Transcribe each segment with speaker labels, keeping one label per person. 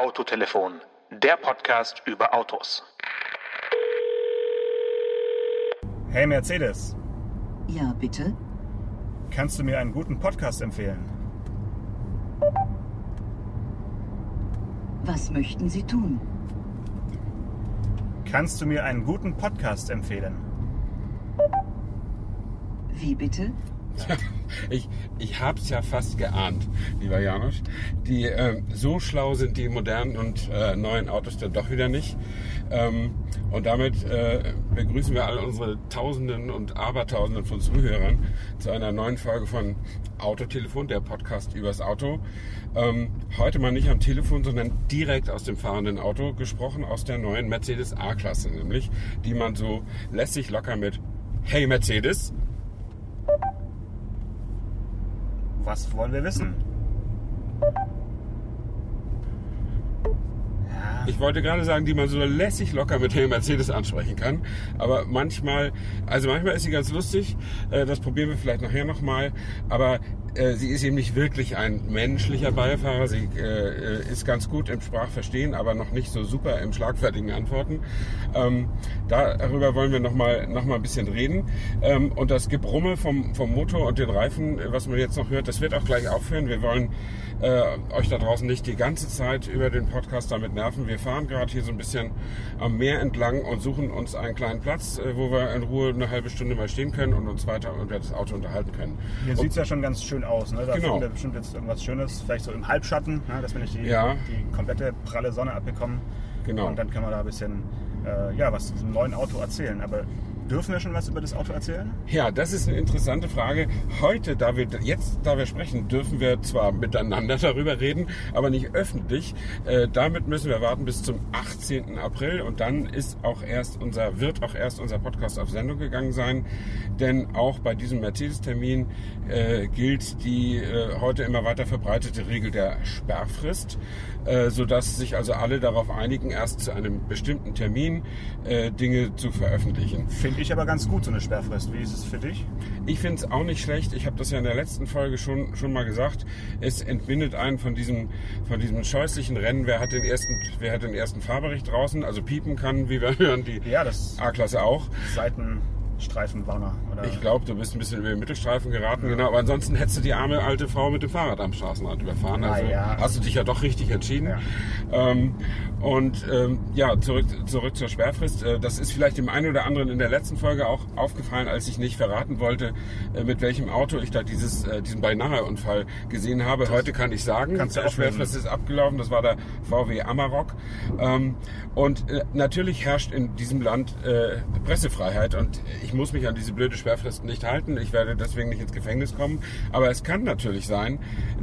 Speaker 1: Autotelefon, der Podcast über Autos.
Speaker 2: Hey Mercedes,
Speaker 3: Ja, bitte?
Speaker 2: kannst du mir einen guten Podcast empfehlen?
Speaker 3: Was möchten Sie tun?
Speaker 2: Kannst du mir einen guten Podcast empfehlen?
Speaker 3: Wie bitte?
Speaker 4: Ich, ich habe es ja fast geahnt, lieber Janusz. Die, ähm, so schlau sind die modernen und äh, neuen Autos dann doch wieder nicht. Ähm, und damit äh, begrüßen wir alle unsere Tausenden und Abertausenden von Zuhörern zu einer neuen Folge von Autotelefon, der Podcast übers Auto. Ähm, heute mal nicht am Telefon, sondern direkt aus dem fahrenden Auto gesprochen, aus der neuen Mercedes A-Klasse nämlich, die man so lässig locker mit Hey Mercedes
Speaker 2: Was wollen wir wissen?
Speaker 4: Ich wollte gerade sagen, die man so lässig locker mit dem Mercedes ansprechen kann. Aber manchmal, also manchmal ist sie ganz lustig. Äh, Das probieren wir vielleicht nachher nochmal. Aber äh, sie ist eben nicht wirklich ein menschlicher Beifahrer. Sie äh, ist ganz gut im Sprachverstehen, aber noch nicht so super im schlagfertigen Antworten. Ähm, Darüber wollen wir nochmal noch mal ein bisschen reden. Ähm, Und das Gebrumme vom, vom Motor und den Reifen, was man jetzt noch hört, das wird auch gleich aufhören. Wir wollen äh, euch da draußen nicht die ganze Zeit über den Podcast damit nerven. Wir fahren gerade hier so ein bisschen am Meer entlang und suchen uns einen kleinen Platz, äh, wo wir in Ruhe eine halbe Stunde mal stehen können und uns weiter über das Auto unterhalten können.
Speaker 2: Hier sieht es ja schon ganz schön aus. Ne? Da
Speaker 4: Genau.
Speaker 2: finden wir bestimmt jetzt irgendwas Schönes, vielleicht so im Halbschatten, ne? dass wir nicht die,
Speaker 4: Ja.
Speaker 2: die komplette pralle Sonne abbekommen.
Speaker 4: Genau.
Speaker 2: Und dann können wir da ein bisschen äh, ja, was zu diesem neuen Auto erzählen. Aber dürfen wir schon was über das Auto erzählen?
Speaker 4: Ja, das ist eine interessante Frage. Heute, da wir jetzt, da wir sprechen, dürfen wir zwar miteinander darüber reden, aber nicht öffentlich. Äh, damit müssen wir warten bis zum 18. April und dann ist auch erst unser, wird auch erst unser Podcast auf Sendung gegangen sein. Denn auch bei diesem Mercedes-Termin äh, gilt die äh, heute immer weiter verbreitete Regel der Sperrfrist, äh, sodass sich also alle darauf einigen, erst zu einem bestimmten Termin äh, Dinge zu veröffentlichen.
Speaker 2: Finde ich aber ganz gut, so eine Sperrfrist. Wie ist es für dich?
Speaker 4: Ich finde es auch nicht schlecht. Ich habe das ja in der letzten Folge schon, schon mal gesagt. Es entbindet einen von diesem, von diesem scheußlichen Rennen. Wer hat den ersten, wer hat den ersten Fahrbericht draußen? Also piepen kann, wie wir hören, die
Speaker 2: Ja,
Speaker 4: A-Klasse auch.
Speaker 2: Seitenstreifenwarner. Oder
Speaker 4: Ich glaube, du bist ein bisschen über den Mittelstreifen geraten, genau. Aber ansonsten hättest du die arme alte Frau mit dem Fahrrad am Straßenrand überfahren. Also
Speaker 2: ja.
Speaker 4: hast du dich ja doch richtig entschieden. Ähm, und ähm, ja, zurück, zurück zur Sperrfrist. Äh, Das ist vielleicht dem einen oder anderen in der letzten Folge auch aufgefallen, als ich nicht verraten wollte, äh, mit welchem Auto ich da dieses, äh, diesen Beinahe-Unfall gesehen habe. Heute kann ich sagen,
Speaker 2: auflösen.
Speaker 4: Sperrfrist ist abgelaufen. Das war der VW Amarok. Ähm, und äh, natürlich herrscht in diesem Land äh, Pressefreiheit und ich muss mich an diese blöde Sperrfrist nicht halten. Ich werde deswegen nicht ins Gefängnis kommen. Aber es kann natürlich sein,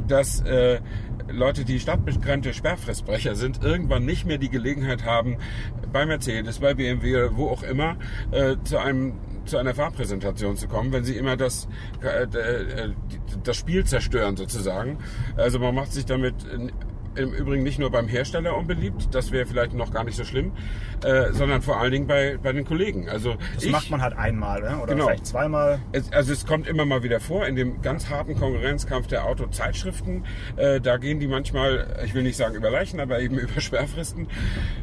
Speaker 4: dass äh, Leute, die stadtbegrenzte Sperrfristbrecher sind, irgendwann nicht mehr die Gelegenheit haben, bei Mercedes, bei BMW wo auch immer, äh, zu einem zu einer Fahrpräsentation zu kommen, wenn sie immer das, äh, äh, das Spiel zerstören sozusagen. Also man macht sich damit im Übrigen nicht nur beim Hersteller unbeliebt, das wäre vielleicht noch gar nicht so schlimm, äh, sondern vor allen Dingen bei, bei den Kollegen. Also
Speaker 2: das
Speaker 4: ich,
Speaker 2: macht man halt einmal ne? oder
Speaker 4: Genau.
Speaker 2: vielleicht zweimal.
Speaker 4: es, also es kommt immer mal wieder vor, in dem ganz harten Konkurrenzkampf der Autozeitschriften, äh, da gehen die manchmal, ich will nicht sagen über Leichen, aber eben über Sperrfristen.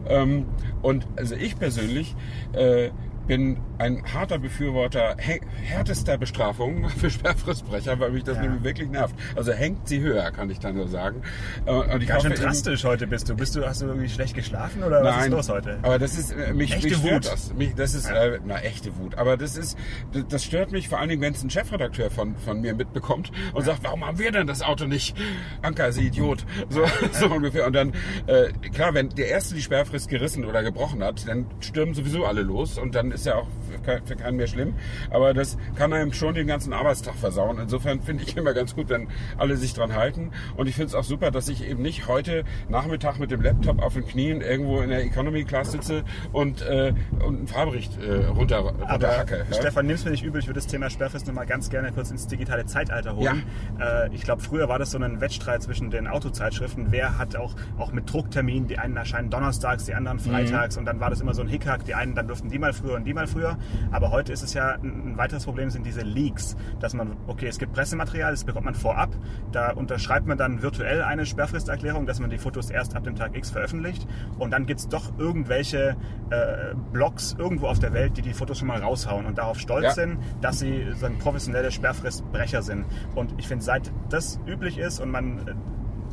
Speaker 4: Ähm, und also ich persönlich äh, bin ein harter Befürworter hä- härtester Bestrafung für Sperrfristbrecher, weil mich das
Speaker 2: Ja.
Speaker 4: nämlich wirklich nervt. Also hängt sie höher, kann ich dann nur sagen. Äh, Und ich
Speaker 2: Ganz schön drastisch heute bist du. Bist du. Hast du irgendwie schlecht geschlafen oder was ist
Speaker 4: Nein,
Speaker 2: los heute?
Speaker 4: aber das ist äh, mich,
Speaker 2: Echte
Speaker 4: mich stört
Speaker 2: Wut.
Speaker 4: das. Mich, das ist
Speaker 2: Ja.
Speaker 4: äh, na echte Wut. Aber das ist das- das stört mich vor allen Dingen, wenn es ein Chefredakteur von von mir mitbekommt und sagt, warum haben wir denn das Auto nicht? Anker, Sie Idiot. So, so ungefähr. Und dann äh, klar, wenn der erste die Sperrfrist gerissen oder gebrochen hat, dann stürmen sowieso alle los und dann ist ja auch für kein- für keinen mehr schlimm. Aber das kann einem schon den ganzen Arbeitstag versauen. Insofern finde ich immer ganz gut, wenn alle sich dran halten. Und ich finde es auch super, dass ich eben nicht heute Nachmittag mit dem Laptop auf den Knien irgendwo in der Economy Class sitze und, äh, und einen Fahrbericht äh, runter, runterhacke. ja.
Speaker 2: Stefan, nimm's mir nicht übel, ich würde das Thema Sperrfrist noch mal ganz gerne kurz ins digitale Zeitalter holen. Äh, ich glaube, früher war das so ein Wettstreit zwischen den Autozeitschriften. Wer hat auch, auch mit Druckterminen, die einen erscheinen donnerstags, die anderen freitags und dann war das immer so ein Hickhack. Die einen, dann durften die mal früher und die mal früher. Aber heute ist es ja ein, ein weiteres Problem sind diese Leaks, dass man, okay, es gibt Pressematerial, das bekommt man vorab, da unterschreibt man dann virtuell eine Sperrfristerklärung, dass man die Fotos erst ab dem Tag X veröffentlicht und dann gibt es doch irgendwelche äh, Blogs irgendwo auf der Welt, die die Fotos schon mal raushauen und darauf stolz
Speaker 4: Ja.
Speaker 2: sind, dass sie so ein professionelle Sperrfristbrecher sind. Und ich finde, seit das üblich ist und man äh,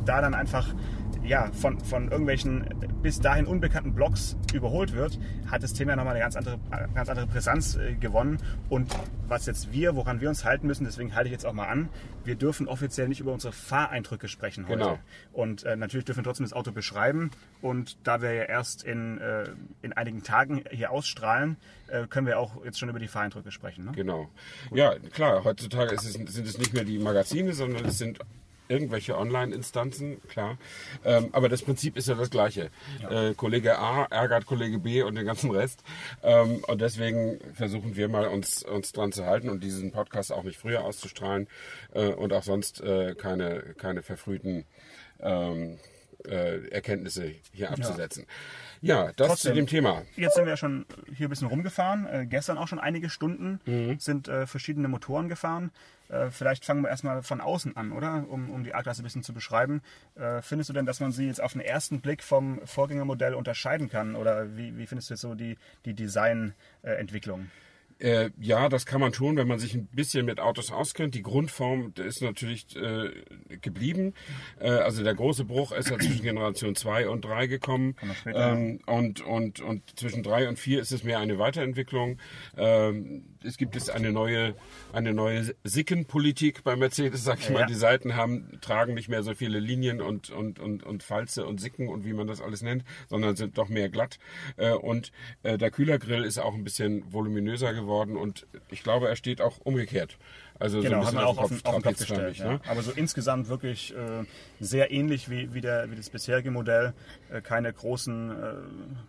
Speaker 2: da dann einfach ja, von, von irgendwelchen bis dahin unbekannten Blogs überholt wird, hat das Thema nochmal eine ganz andere, ganz andere Brisanz äh, gewonnen. Und was jetzt wir, woran wir uns halten müssen, deswegen halte ich jetzt auch mal an, wir dürfen offiziell nicht über unsere Fahreindrücke sprechen heute.
Speaker 4: Genau.
Speaker 2: Und äh, natürlich dürfen wir trotzdem das Auto beschreiben. Und da wir ja erst in, äh, in einigen Tagen hier ausstrahlen, äh, können wir auch jetzt schon über die Fahreindrücke sprechen. Ne?
Speaker 4: Genau. Ja, klar, heutzutage es, sind es nicht mehr die Magazine, sondern es sind irgendwelche Online-Instanzen, klar. Ähm, aber das Prinzip ist ja das gleiche. Äh, Kollege A ärgert Kollege B und den ganzen Rest. Ähm, und deswegen versuchen wir mal uns, uns dran zu halten und diesen Podcast auch nicht früher auszustrahlen äh, und auch sonst äh, keine, keine verfrühten ähm, äh, Erkenntnisse hier abzusetzen. Ja, das
Speaker 2: Trotzdem.
Speaker 4: zu dem Thema.
Speaker 2: Jetzt sind wir ja schon hier ein bisschen rumgefahren. Äh, gestern auch schon einige Stunden
Speaker 4: Mhm.
Speaker 2: sind äh, verschiedene Motoren gefahren. Äh, vielleicht fangen wir erstmal von außen an, oder? Um, um die A-Klasse ein bisschen zu beschreiben. Äh, findest du denn, dass man sie jetzt auf den ersten Blick vom Vorgängermodell unterscheiden kann? Oder wie, wie findest du jetzt so die, die Designentwicklung?
Speaker 4: Äh, ja, das kann man tun, wenn man sich ein bisschen mit Autos auskennt. Die Grundform ist natürlich äh, geblieben. Äh, also der große Bruch ist ja zwischen Generation 2 und 3 gekommen. Ähm, und, und, und zwischen 3 und 4 ist es mehr eine Weiterentwicklung. Ähm, es gibt jetzt eine neue, eine neue Sickenpolitik bei Mercedes, sag ich mal.
Speaker 2: Ja.
Speaker 4: Die Seiten haben, tragen nicht mehr so viele Linien und, und, und, und Falze und Sicken und wie man das alles nennt, sondern sind doch mehr glatt. Äh, und äh, der Kühlergrill ist auch ein bisschen voluminöser geworden und ich glaube, er steht auch umgekehrt. Also
Speaker 2: Genau,
Speaker 4: so
Speaker 2: hat
Speaker 4: ein bisschen
Speaker 2: man auch auf den, auf den Kopf gestellt. Ja.
Speaker 4: ne?
Speaker 2: Aber so insgesamt wirklich äh, sehr ähnlich wie, wie, der, wie das bisherige Modell. Äh, keine, großen, äh,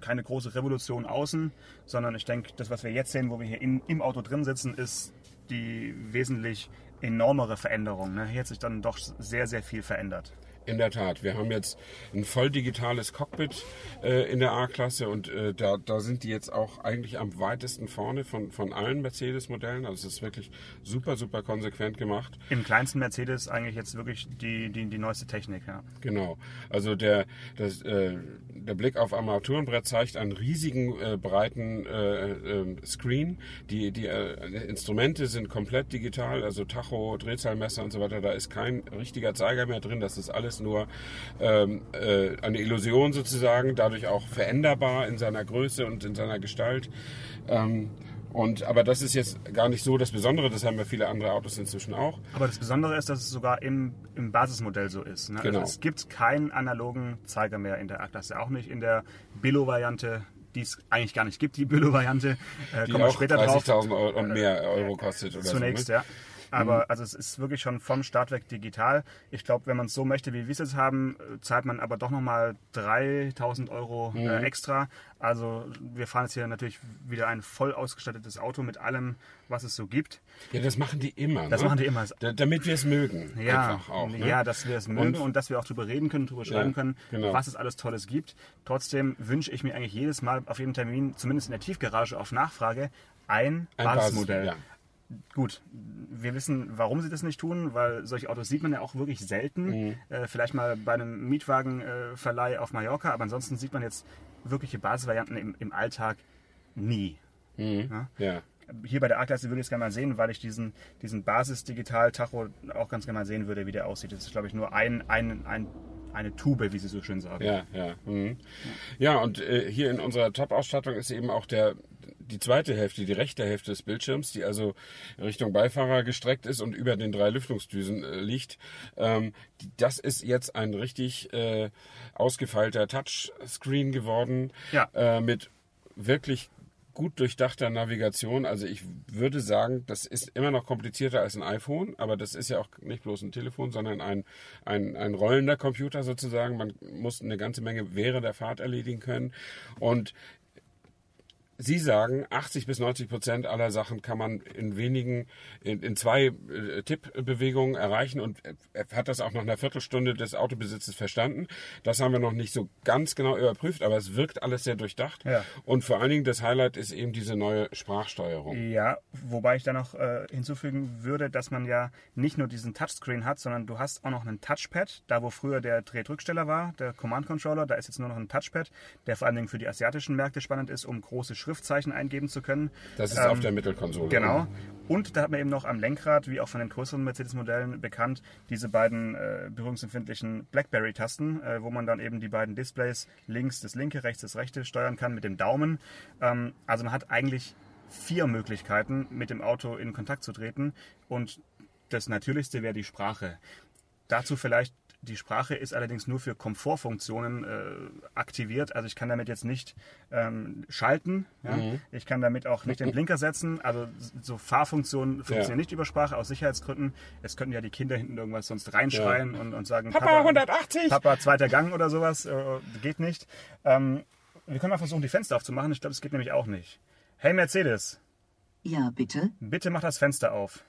Speaker 2: keine große Revolution außen, sondern ich denke, das, was wir jetzt sehen, wo wir hier in, im Auto drin sitzen, ist die wesentlich enormere Veränderung. Ne? Hier hat sich dann doch sehr, sehr viel verändert.
Speaker 4: In der Tat, wir haben jetzt ein voll digitales Cockpit äh, in der A-Klasse und äh, da, da sind die jetzt auch eigentlich am weitesten vorne von, von allen Mercedes-Modellen. Also es ist wirklich super, super konsequent gemacht.
Speaker 2: Im kleinsten Mercedes eigentlich jetzt wirklich die, die, die neueste Technik. Ja.
Speaker 4: Genau. Also der, das, äh, der Blick auf Armaturenbrett zeigt einen riesigen, äh, breiten äh, ähm, Screen. Die, die äh, Instrumente sind komplett digital, also Tacho, Drehzahlmesser und so weiter. Da ist kein richtiger Zeiger mehr drin. Das ist alles nur ähm, äh, eine Illusion sozusagen, dadurch auch veränderbar in seiner Größe und in seiner Gestalt. Ähm, und, aber das ist jetzt gar nicht so das Besondere, das haben ja viele andere Autos inzwischen auch.
Speaker 2: Aber das Besondere ist, dass es sogar im, im Basismodell so ist. Ne?
Speaker 4: Genau.
Speaker 2: Also es gibt keinen analogen Zeiger mehr in der A-Klasse, auch nicht in der Billo-Variante, die es eigentlich gar nicht gibt, die Billo-Variante. Äh,
Speaker 4: Die
Speaker 2: kommen
Speaker 4: auch
Speaker 2: später drauf.
Speaker 4: 30.000 Euro und mehr Euro kostet oder
Speaker 2: Zunächst,
Speaker 4: so. ne?
Speaker 2: ja. Aber also es ist wirklich schon vom Start weg digital. Ich glaube, wenn man es so möchte, wie wir es jetzt haben, äh, zahlt man aber doch nochmal 3000 Euro
Speaker 4: Mhm.
Speaker 2: äh, extra. Also wir fahren jetzt hier natürlich wieder ein voll ausgestattetes Auto mit allem, was es so gibt.
Speaker 4: Ja, das machen die immer.
Speaker 2: Das
Speaker 4: ne?
Speaker 2: machen die immer.
Speaker 4: Da, damit wir es mögen.
Speaker 2: Ja,
Speaker 4: auch. Ne?
Speaker 2: ja, dass wir es mögen
Speaker 4: Und-
Speaker 2: und, dass wir auch drüber reden können, drüber schreiben
Speaker 4: Ja,
Speaker 2: können,
Speaker 4: genau.
Speaker 2: was es alles Tolles gibt. Trotzdem wünsche ich mir eigentlich jedes Mal auf jedem Termin, zumindest in der Tiefgarage auf Nachfrage, ein,
Speaker 4: Ein
Speaker 2: Basismodell.
Speaker 4: Basis-
Speaker 2: Gut, wir wissen, warum sie das nicht tun, weil solche Autos sieht man ja auch wirklich selten.
Speaker 4: Mhm.
Speaker 2: Äh, vielleicht mal bei einem Mietwagenverleih auf Mallorca, aber ansonsten sieht man jetzt wirkliche Basisvarianten im, im Alltag nie.
Speaker 4: Ja. ja.
Speaker 2: Hier bei der A-Klasse würde ich es gerne mal sehen, weil ich diesen, diesen Basis-Digital-Tacho auch ganz gerne mal sehen würde, wie der aussieht. Das ist, glaube ich, nur ein, ein, ein, eine Tube, wie sie so schön sagen.
Speaker 4: Ja, ja. Mhm. Ja, und äh, hier in unserer Top-Ausstattung ist eben auch der, die zweite Hälfte, die rechte Hälfte des Bildschirms, die also Richtung Beifahrer gestreckt ist und über den drei Lüftungsdüsen äh, liegt. Ähm, das ist jetzt ein richtig äh, ausgefeilter Touchscreen geworden
Speaker 2: Ja.
Speaker 4: äh, mit wirklich gut durchdachter Navigation. Also ich würde sagen, das ist immer noch komplizierter als ein iPhone, aber das ist ja auch nicht bloß ein Telefon, sondern ein, ein, ein rollender Computer sozusagen. Man muss eine ganze Menge während der Fahrt erledigen können. Und Sie sagen, 80 bis 90 Prozent aller Sachen kann man in wenigen, in, in zwei äh, Tippbewegungen erreichen und er hat das auch nach einer Viertelstunde des Autobesitzes verstanden. Das haben wir noch nicht so ganz genau überprüft, aber es wirkt alles sehr durchdacht.
Speaker 2: Ja.
Speaker 4: Und vor allen Dingen das Highlight ist eben diese neue Sprachsteuerung.
Speaker 2: Ja, wobei ich da noch äh, hinzufügen würde, dass man ja nicht nur diesen Touchscreen hat, sondern du hast auch noch einen Touchpad, da wo früher der Drehdrücksteller war, der Command Controller, da ist jetzt nur noch ein Touchpad, der vor allen Dingen für die asiatischen Märkte spannend ist, um große Schriftzeichen eingeben zu können.
Speaker 4: Das ist
Speaker 2: Ähm,
Speaker 4: auf der Mittelkonsole.
Speaker 2: Genau. Und da hat man eben noch am Lenkrad, wie auch von den größeren Mercedes-Modellen bekannt, diese beiden äh, berührungsempfindlichen BlackBerry-Tasten, äh, wo man dann eben die beiden Displays links das linke, rechts das rechte steuern kann mit dem Daumen. Ähm, also man hat eigentlich vier Möglichkeiten, mit dem Auto in Kontakt zu treten. Und das Natürlichste wäre die Sprache. Dazu vielleicht, die Sprache ist allerdings nur für Komfortfunktionen äh, aktiviert. Also ich kann damit jetzt nicht ähm, schalten. Ja? Ich kann damit auch nicht den Blinker setzen. Also so Fahrfunktionen funktionieren
Speaker 4: Ja.
Speaker 2: nicht über Sprache aus Sicherheitsgründen. Es könnten ja die Kinder hinten irgendwas sonst reinschreien und, und sagen,
Speaker 4: Papa, 180!
Speaker 2: Papa, zweiter Gang oder sowas. Äh, geht nicht. Ähm, wir können mal versuchen, die Fenster aufzumachen. Ich glaube, es geht nämlich auch nicht. Hey Mercedes,
Speaker 3: Ja, bitte.
Speaker 2: bitte mach das Fenster auf.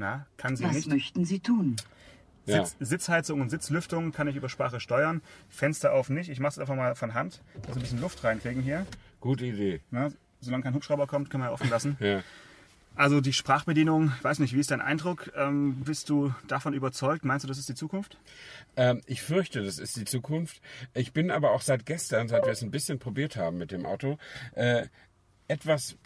Speaker 2: Na, kann sie
Speaker 3: Was
Speaker 2: nicht.
Speaker 3: möchten Sie tun?
Speaker 4: Ja.
Speaker 2: Sitz, Sitzheizung und Sitzlüftung kann ich über Sprache steuern. Fenster auf nicht. Ich mache es einfach mal von Hand, dass wir ein bisschen Luft reinkriegen hier.
Speaker 4: Gute Idee.
Speaker 2: Na, solange kein Hubschrauber kommt, können wir ja offen lassen.
Speaker 4: Ja.
Speaker 2: Also die Sprachbedienung, weiß nicht, wie ist dein Eindruck? Ähm, bist du davon überzeugt? Meinst du, das ist die Zukunft?
Speaker 4: Ähm, ich fürchte, das ist die Zukunft. Ich bin aber auch seit gestern, seit wir es ein bisschen probiert haben mit dem Auto, äh, etwas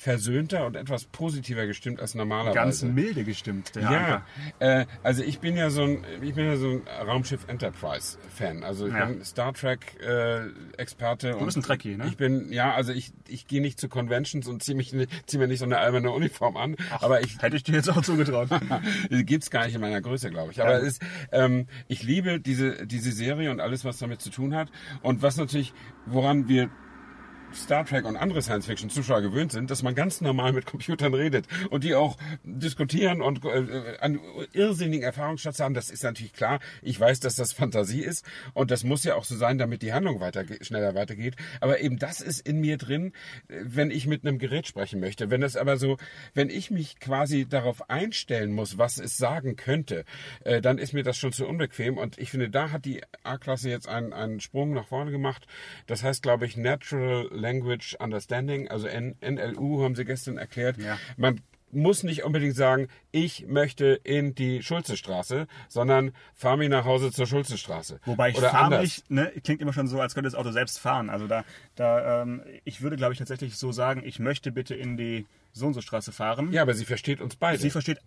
Speaker 4: versöhnter und etwas positiver gestimmt als normalerweise.
Speaker 2: Ganz milde gestimmt, der
Speaker 4: Ja, äh, also ich bin ja so ein, ich bin ja so ein Raumschiff Enterprise Fan. Also ich
Speaker 2: Ja.
Speaker 4: bin Star Trek äh, Experte. Du
Speaker 2: bist ein Trekkie, ne?
Speaker 4: Ich bin, ja, also ich, ich gehe nicht zu Conventions und ziehe zieh mir nicht so eine alberne Uniform an. aber ich
Speaker 2: Hätte ich dir jetzt auch zugetraut.
Speaker 4: Gibt's gar nicht in meiner Größe, glaube ich. Aber es ist, ähm, ich liebe diese, diese Serie und alles, was damit zu tun hat. Und was natürlich, woran wir Star Trek und andere Science-Fiction-Zuschauer gewöhnt sind, dass man ganz normal mit Computern redet und die auch diskutieren und äh, an irrsinnigen Erfahrungsschatz haben. Das ist natürlich klar. Ich weiß, dass das Fantasie ist und das muss ja auch so sein, damit die Handlung weiter, schneller weitergeht. Aber eben das ist in mir drin, wenn ich mit einem Gerät sprechen möchte. Wenn das aber so, wenn ich mich quasi darauf einstellen muss, was es sagen könnte, äh, dann ist mir das schon zu unbequem. Und ich finde, da hat die A-Klasse jetzt einen, einen Sprung nach vorne gemacht. Das heißt, glaube ich, Natural Language Understanding, also N NLU haben sie gestern erklärt.
Speaker 2: Ja.
Speaker 4: Man muss nicht unbedingt sagen, ich möchte in die Schulzestraße, sondern fahr mich nach Hause zur Schulzestraße.
Speaker 2: Wobei ich
Speaker 4: Oder
Speaker 2: fahre
Speaker 4: anders.
Speaker 2: mich, ne, klingt immer schon so, als könnte das Auto selbst fahren. Also da, da ähm, ich würde, glaube ich, tatsächlich so sagen, ich möchte bitte in die so und so Straße fahren.
Speaker 4: Ja, aber sie versteht uns beide.
Speaker 2: Sie versteht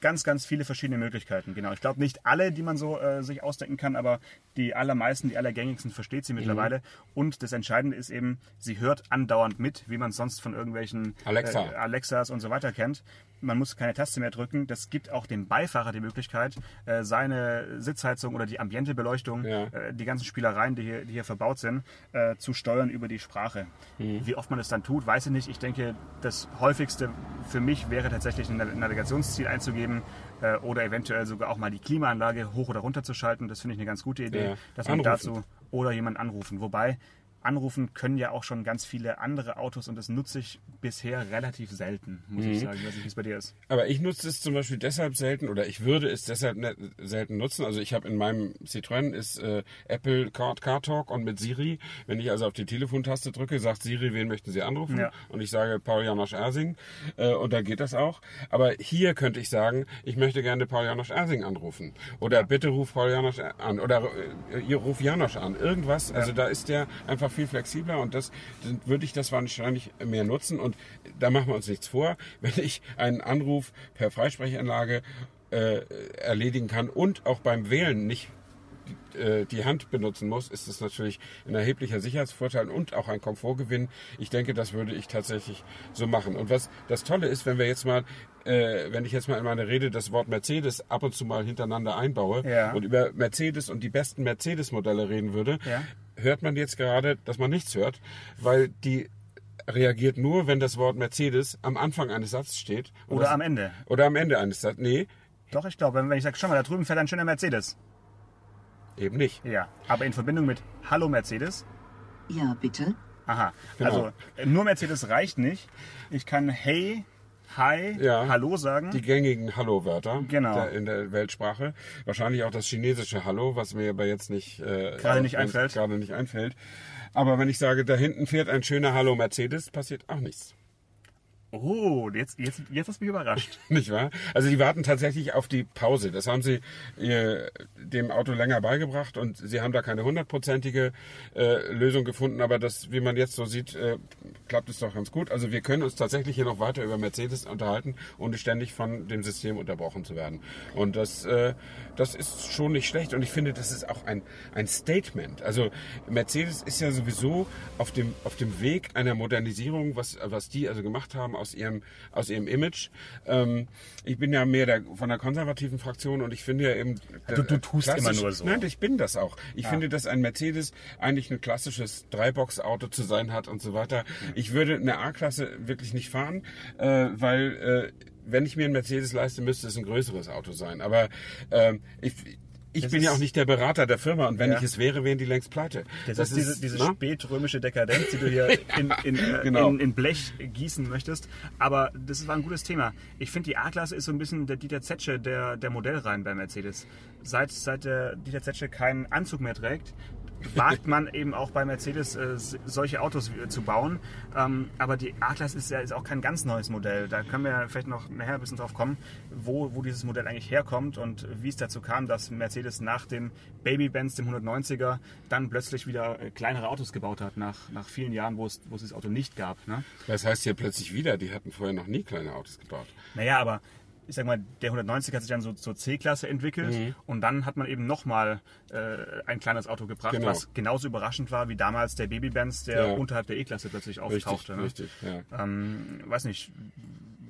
Speaker 2: ganz, ganz viele verschiedene Möglichkeiten. Genau. Ich glaube nicht alle, die man so äh, sich ausdenken kann, aber die allermeisten, die allergängigsten versteht sie
Speaker 4: Mhm.
Speaker 2: mittlerweile. Und das Entscheidende ist eben, sie hört andauernd mit, wie man es sonst von irgendwelchen
Speaker 4: Alexa.
Speaker 2: Äh, Alexas und so weiter kennt. Man muss keine Taste mehr drücken. Das gibt auch dem Beifahrer die Möglichkeit, äh, seine Sitzheizung oder die Ambientebeleuchtung,
Speaker 4: Ja.
Speaker 2: äh, die ganzen Spielereien, die hier, die hier verbaut sind, äh, zu steuern über die Sprache.
Speaker 4: Mhm.
Speaker 2: Wie oft man das dann tut, weiß ich nicht. Ich denke, das häufigste für mich wäre tatsächlich ein Nav- Navigationsziel einzugeben oder eventuell sogar auch mal die Klimaanlage hoch oder runter zu schalten. Das finde ich eine ganz gute Idee,
Speaker 4: Ja.
Speaker 2: dass man
Speaker 4: Anrufen.
Speaker 2: dazu oder jemand anrufen. Wobei anrufen können ja auch schon ganz viele andere Autos und das nutze ich bisher relativ selten, muss
Speaker 4: Mhm.
Speaker 2: ich sagen. Ich weiß nicht, wie es bei dir ist.
Speaker 4: Aber ich nutze es zum Beispiel deshalb selten oder ich würde es deshalb selten nutzen. Also ich habe in meinem Citroën ist äh, Apple Car, Car Talk und mit Siri, wenn ich also auf die Telefontaste drücke, sagt Siri, wen möchten Sie anrufen?
Speaker 2: Ja.
Speaker 4: Und ich sage Paul Janosch Ersing äh, und dann geht das auch. Aber hier könnte ich sagen, ich möchte gerne Paul Janosch Ersing anrufen oder bitte ruf Paul Janosch an oder äh, ruf Janosch an. Irgendwas. Also da ist der einfach viel flexibler und das dann würde ich das wahrscheinlich mehr nutzen und da machen wir uns nichts vor, wenn ich einen Anruf per Freisprechanlage äh, erledigen kann und auch beim Wählen nicht äh, die Hand benutzen muss, ist es natürlich ein erheblicher Sicherheitsvorteil und auch ein Komfortgewinn. Ich denke, das würde ich tatsächlich so machen. Und was das Tolle ist, wenn wir jetzt mal, äh, wenn ich jetzt mal in meine Rede das Wort Mercedes ab und zu mal hintereinander einbaue
Speaker 2: Ja.
Speaker 4: und über Mercedes und die besten Mercedes-Modelle reden würde,
Speaker 2: Ja.
Speaker 4: hört man jetzt gerade, dass man nichts hört, weil die reagiert nur, wenn das Wort Mercedes am Anfang eines Satzes steht.
Speaker 2: Oder
Speaker 4: das,
Speaker 2: am Ende.
Speaker 4: Oder am Ende eines Satzes. Nee,
Speaker 2: Doch, ich glaube, wenn ich sage, schau mal, da drüben fährt ein schöner Mercedes.
Speaker 4: eben nicht.
Speaker 2: Ja, aber in Verbindung mit Hallo Mercedes.
Speaker 3: Ja, bitte.
Speaker 2: Aha,
Speaker 4: Genau.
Speaker 2: also nur Mercedes reicht nicht. Ich kann Hey, Hi,
Speaker 4: Ja.
Speaker 2: Hallo sagen.
Speaker 4: Die gängigen Hallo-Wörter
Speaker 2: Genau.
Speaker 4: der, in der Weltsprache. Wahrscheinlich auch das chinesische Hallo, was mir aber jetzt nicht äh,
Speaker 2: Gerade nicht einfällt.
Speaker 4: Gerade nicht einfällt. Aber wenn ich sage, da hinten fährt ein schöner Hallo Mercedes, passiert auch nichts.
Speaker 2: Oh, jetzt, jetzt, jetzt hast du mich überrascht.
Speaker 4: Nicht wahr? Also die warten tatsächlich auf die Pause. Das haben sie äh, dem Auto länger beigebracht und sie haben da keine hundertprozentige äh, Lösung gefunden, aber das, wie man jetzt so sieht, äh, klappt es doch ganz gut. Also wir können uns tatsächlich hier noch weiter über Mercedes unterhalten, ohne ständig von dem System unterbrochen zu werden. Und das, äh, das ist schon nicht schlecht und ich finde, das ist auch ein, ein Statement. Also Mercedes ist ja sowieso auf dem, auf dem Weg einer Modernisierung, was, was die also gemacht haben aus ihrem, aus ihrem Image. Ähm, ich bin ja mehr der, von der konservativen Fraktion und ich finde ja eben...
Speaker 2: Du- du tust immer nur so.
Speaker 4: Nein, ich bin das auch. Ich finde, dass ein Mercedes eigentlich ein klassisches Dreibox-Auto zu sein hat und so weiter. Ich würde eine A-Klasse wirklich nicht fahren, äh, weil... Äh, wenn ich mir einen Mercedes leiste, müsste es ein größeres Auto sein. Aber ähm, ich, ich
Speaker 2: Das
Speaker 4: bin ja auch nicht der Berater der Firma und wenn
Speaker 2: Ja.
Speaker 4: ich es wäre, wären die längst pleite.
Speaker 2: Das, ist diese, diese
Speaker 4: ne?
Speaker 2: spätrömische Dekadenz, die du hier in, in, äh,
Speaker 4: Genau.
Speaker 2: in, in Blech gießen möchtest. Aber das war ein gutes Thema. Ich finde, die A-Klasse ist so ein bisschen der Dieter Zetsche der, der Modellreihen bei Mercedes. Seit, seit der Dieter Zetsche keinen Anzug mehr trägt, wagt man eben auch bei Mercedes äh, solche Autos wie- zu bauen. Ähm, aber die A-Klasse ist ja ist auch kein ganz neues Modell. Da können wir ja vielleicht noch nachher ein bisschen drauf kommen, wo, wo dieses Modell eigentlich herkommt und wie es dazu kam, dass Mercedes nach dem Baby-Benz, dem 190er, dann plötzlich wieder äh, kleinere Autos gebaut hat, nach, nach vielen Jahren, wo es, wo es dieses Auto nicht gab. Ne?
Speaker 4: Das heißt hier plötzlich wieder, die hatten vorher noch nie kleine Autos gebaut.
Speaker 2: Naja, aber ich sag mal, der 190 hat sich dann so zur C-Klasse entwickelt
Speaker 4: Mhm.
Speaker 2: und dann hat man eben nochmal äh, ein kleines Auto gebracht,
Speaker 4: Genau.
Speaker 2: was genauso überraschend war wie damals der Baby-Benz, der
Speaker 4: Ja.
Speaker 2: unterhalb der E-Klasse plötzlich
Speaker 4: Richtig,
Speaker 2: auftauchte. ne?
Speaker 4: richtig, ja.
Speaker 2: Ähm, weiß nicht,